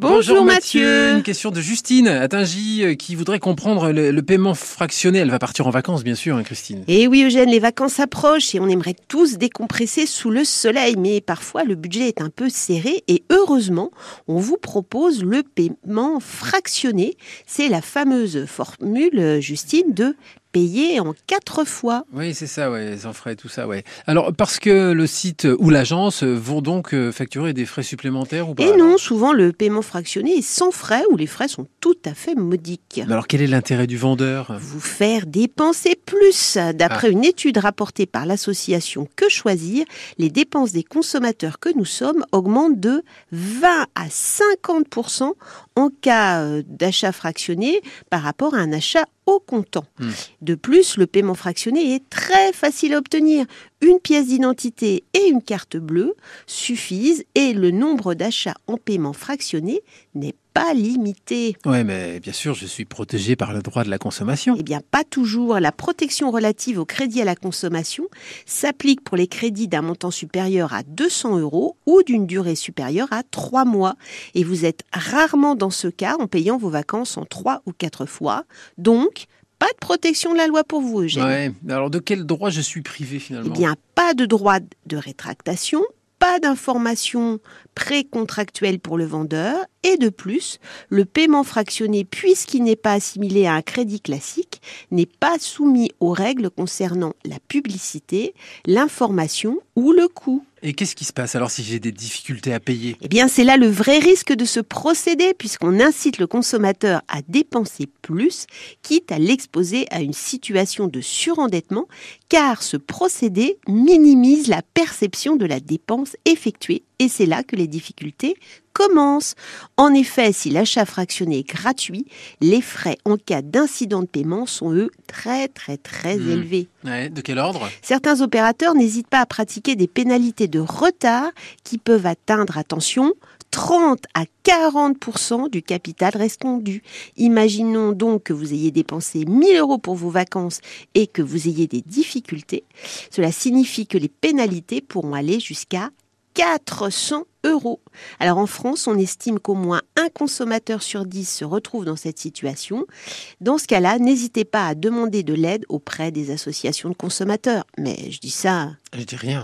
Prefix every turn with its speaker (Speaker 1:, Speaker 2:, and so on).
Speaker 1: Bonjour,
Speaker 2: Mathieu.
Speaker 1: Une question de Justine à Tingy euh, qui voudrait comprendre le, le paiement fractionné. Elle va partir en vacances, bien sûr, hein, Christine.
Speaker 2: Et Eh oui Eugène, les vacances approchent et on aimerait tous décompresser sous le soleil, mais parfois le budget est un peu serré et heureusement, on vous propose le paiement fractionné. C'est la fameuse formule, euh, Justine, de payer en quatre fois.
Speaker 1: Oui, c'est ça, ouais, sans frais, tout ça, ouais. Alors, parce que le site ou l'agence vont donc euh, facturer des frais supplémentaires ou pas
Speaker 2: Et non, souvent le paiement fractionné est sans frais ou les frais sont tout à fait modiques.
Speaker 1: Mais Alors, quel est l'intérêt du vendeur?
Speaker 2: Vous faire dépenser plus.
Speaker 1: Ah.
Speaker 2: D'après une étude rapportée par l'association Que Choisir, les dépenses des consommateurs que nous sommes augmentent de 20 à 50 en cas euh, d'achat fractionné par rapport à un achat au comptant.
Speaker 1: Hmm.
Speaker 2: De plus, le paiement fractionné est très facile à obtenir. Une pièce d'identité et une carte bleue suffisent et le nombre d'achats en paiement fractionné n'est pas limité.
Speaker 1: Ouais, mais bien sûr, je suis protégé par le droit de la consommation.
Speaker 2: Eh bien, pas toujours. La protection relative au crédit à la consommation s'applique pour les crédits d'un montant supérieur à 200 euros ou d'une durée supérieure à 3 mois. Et vous êtes rarement dans ce cas en payant vos vacances en 3 ou 4 fois. Donc, pas de protection de la loi pour vous, Eugène.
Speaker 1: Ouais. Alors, de quel droit je suis privé finalement?
Speaker 2: Eh bien, pas de droit de rétractation, pas d'information précontractuelle pour le vendeur, et de plus, le paiement fractionné, puisqu'il n'est pas assimilé à un crédit classique, n'est pas soumis aux règles concernant la publicité, l'information ou le coût.
Speaker 1: Et qu'est-ce qui se passe alors si j'ai des difficultés à payer?
Speaker 2: Eh bien, c'est là le vrai risque de ce procédé, puisqu'on incite le consommateur à dépenser plus, quitte à l'exposer à une situation de surendettement, car ce procédé minimise la perception de la dépense effectuée, et c'est là que les difficultés commencent. En effet, si l'achat fractionné est gratuit, les frais en cas d'incident de paiement sont, eux, très très très
Speaker 1: Hmm.
Speaker 2: élevés.
Speaker 1: Ouais, De quel ordre?
Speaker 2: Certains opérateurs n'hésitent pas à pratiquer des pénalités de retard qui peuvent atteindre, attention, 30 à 40% du capital restant dû. Imaginons donc que vous ayez dépensé 1000 euros pour vos vacances et que vous ayez des difficultés. Cela signifie que les pénalités pourront aller jusqu'à 400 Alors en France, on estime qu'au moins un consommateur sur 10 se retrouve dans cette situation. Dans ce cas-là, n'hésitez pas à demander de l'aide auprès des associations de consommateurs. Mais je dis ça
Speaker 1: Je dis rien.